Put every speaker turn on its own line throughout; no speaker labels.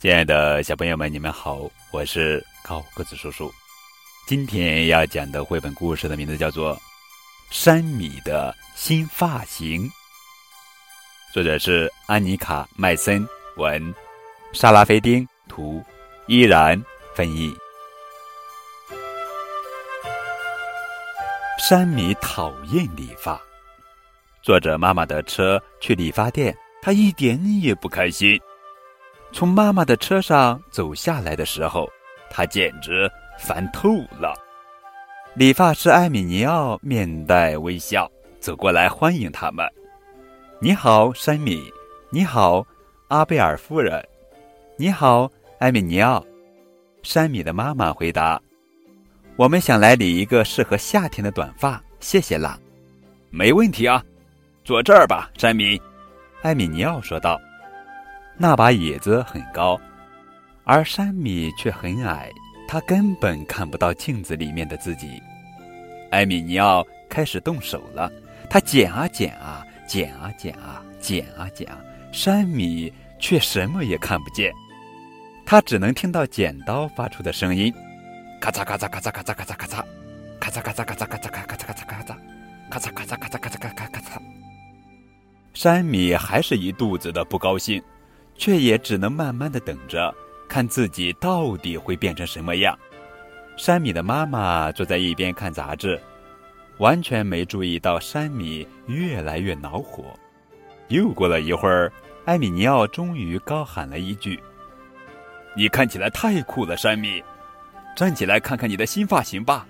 亲爱的小朋友们，你们好，我是高个子叔叔。今天要讲的绘本故事的名字叫做《山米的新发型》，作者是安妮卡·麦森，文，莎拉·菲丁，图，依然翻译。山米讨厌理发，坐着妈妈的车去理发店，他一点也不开心。从妈妈的车上走下来的时候，他简直烦透了。理发师艾米尼奥面带微笑走过来欢迎他们。“你好，山米。”“你好，阿贝尔夫人。”“你好，艾米尼奥。”山米的妈妈回答：“我们想来理一个适合夏天的短发，谢谢啦。”“没问题啊，坐这儿吧，山米。”艾米尼奥说道。那把椅子很高，而山米却很矮，他根本看不到镜子里面的自己。艾米尼奥开始动手了，他剪啊剪啊，剪啊剪啊，剪啊剪啊，山米却什么也看不见，他只能听到剪刀发出的声音，咔嚓咔嚓咔嚓咔嚓咔嚓咔嚓，咔嚓咔嚓咔嚓咔嚓咔嚓咔嚓咔嚓，咔嚓咔嚓咔嚓咔嚓咔嚓咔嚓。山米还是一肚子的不高兴，却也只能慢慢的等着，看自己到底会变成什么样。山米的妈妈坐在一边看杂志，完全没注意到山米越来越恼火。又过了一会儿，艾米尼奥终于高喊了一句：“你看起来太酷了，山米！站起来看看你的新发型吧。”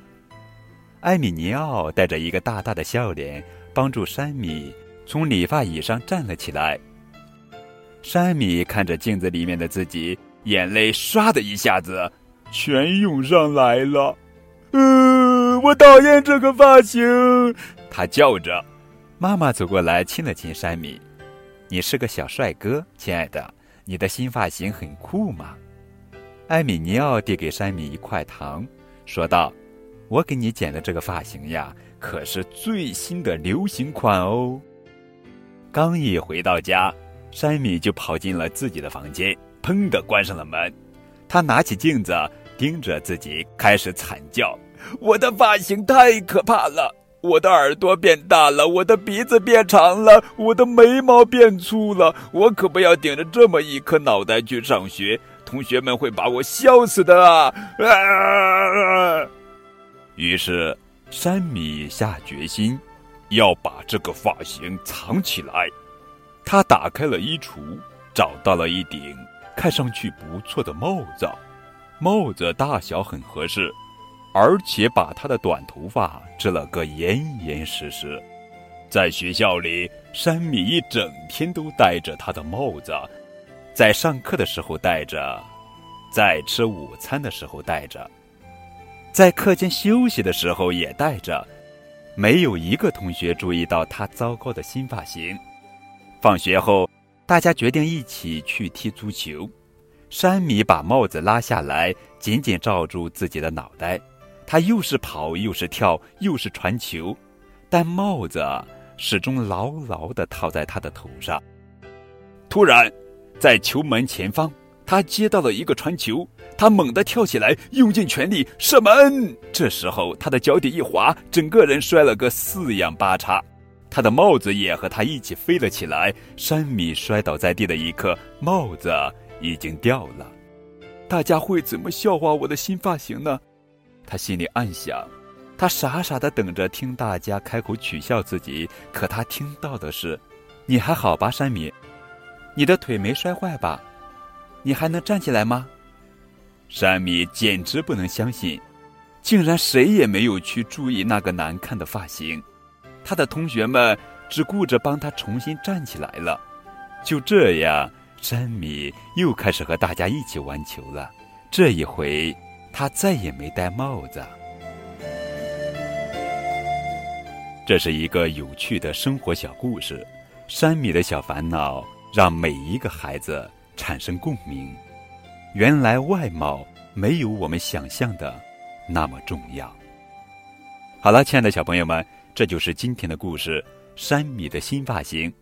艾米尼奥带着一个大大的笑脸，帮助山米从理发椅上站了起来。山米看着镜子里面的自己，眼泪唰的一下子全涌上来了。呃，我讨厌这个发型，他叫着。妈妈走过来亲了亲山米：“你是个小帅哥，亲爱的，你的新发型很酷嘛。”艾米尼奥递给山米一块糖，说道：“我给你剪的这个发型呀，可是最新的流行款哦。”刚一回到家。山米就跑进了自己的房间，砰的关上了门。他拿起镜子，盯着自己，开始惨叫：“我的发型太可怕了！我的耳朵变大了，我的鼻子变长了，我的眉毛变粗了。我可不要顶着这么一颗脑袋去上学，同学们会把我笑死的啊！”于是，山米下决心要把这个发型藏起来。他打开了衣橱，找到了一顶看上去不错的帽子，帽子大小很合适，而且把他的短头发遮了个严严实实。在学校里，山米一整天都戴着他的帽子，在上课的时候戴着，在吃午餐的时候戴着，在课间休息的时候也戴着，没有一个同学注意到他糟糕的新发型。放学后，大家决定一起去踢足球。山米把帽子拉下来，紧紧罩住自己的脑袋。他又是跑，又是跳，又是传球，但帽子始终牢牢地套在他的头上。突然，在球门前方，他接到了一个传球，他猛地跳起来，用尽全力射门。这时候，他的脚底一滑，整个人摔了个四仰八叉。他的帽子也和他一起飞了起来。山米摔倒在地的一刻，帽子已经掉了。大家会怎么笑话我的新发型呢？他心里暗想。他傻傻的等着听大家开口取笑自己，可他听到的是：“你还好吧，山米？你的腿没摔坏吧？你还能站起来吗？”山米简直不能相信，竟然谁也没有去注意那个难看的发型。他的同学们只顾着帮他重新站起来了。就这样，山米又开始和大家一起玩球了。这一回，他再也没戴帽子。这是一个有趣的生活小故事。山米的小烦恼让每一个孩子产生共鸣。原来外貌没有我们想象的那么重要。好了，亲爱的小朋友们。这就是今天的故事，山米的新发型。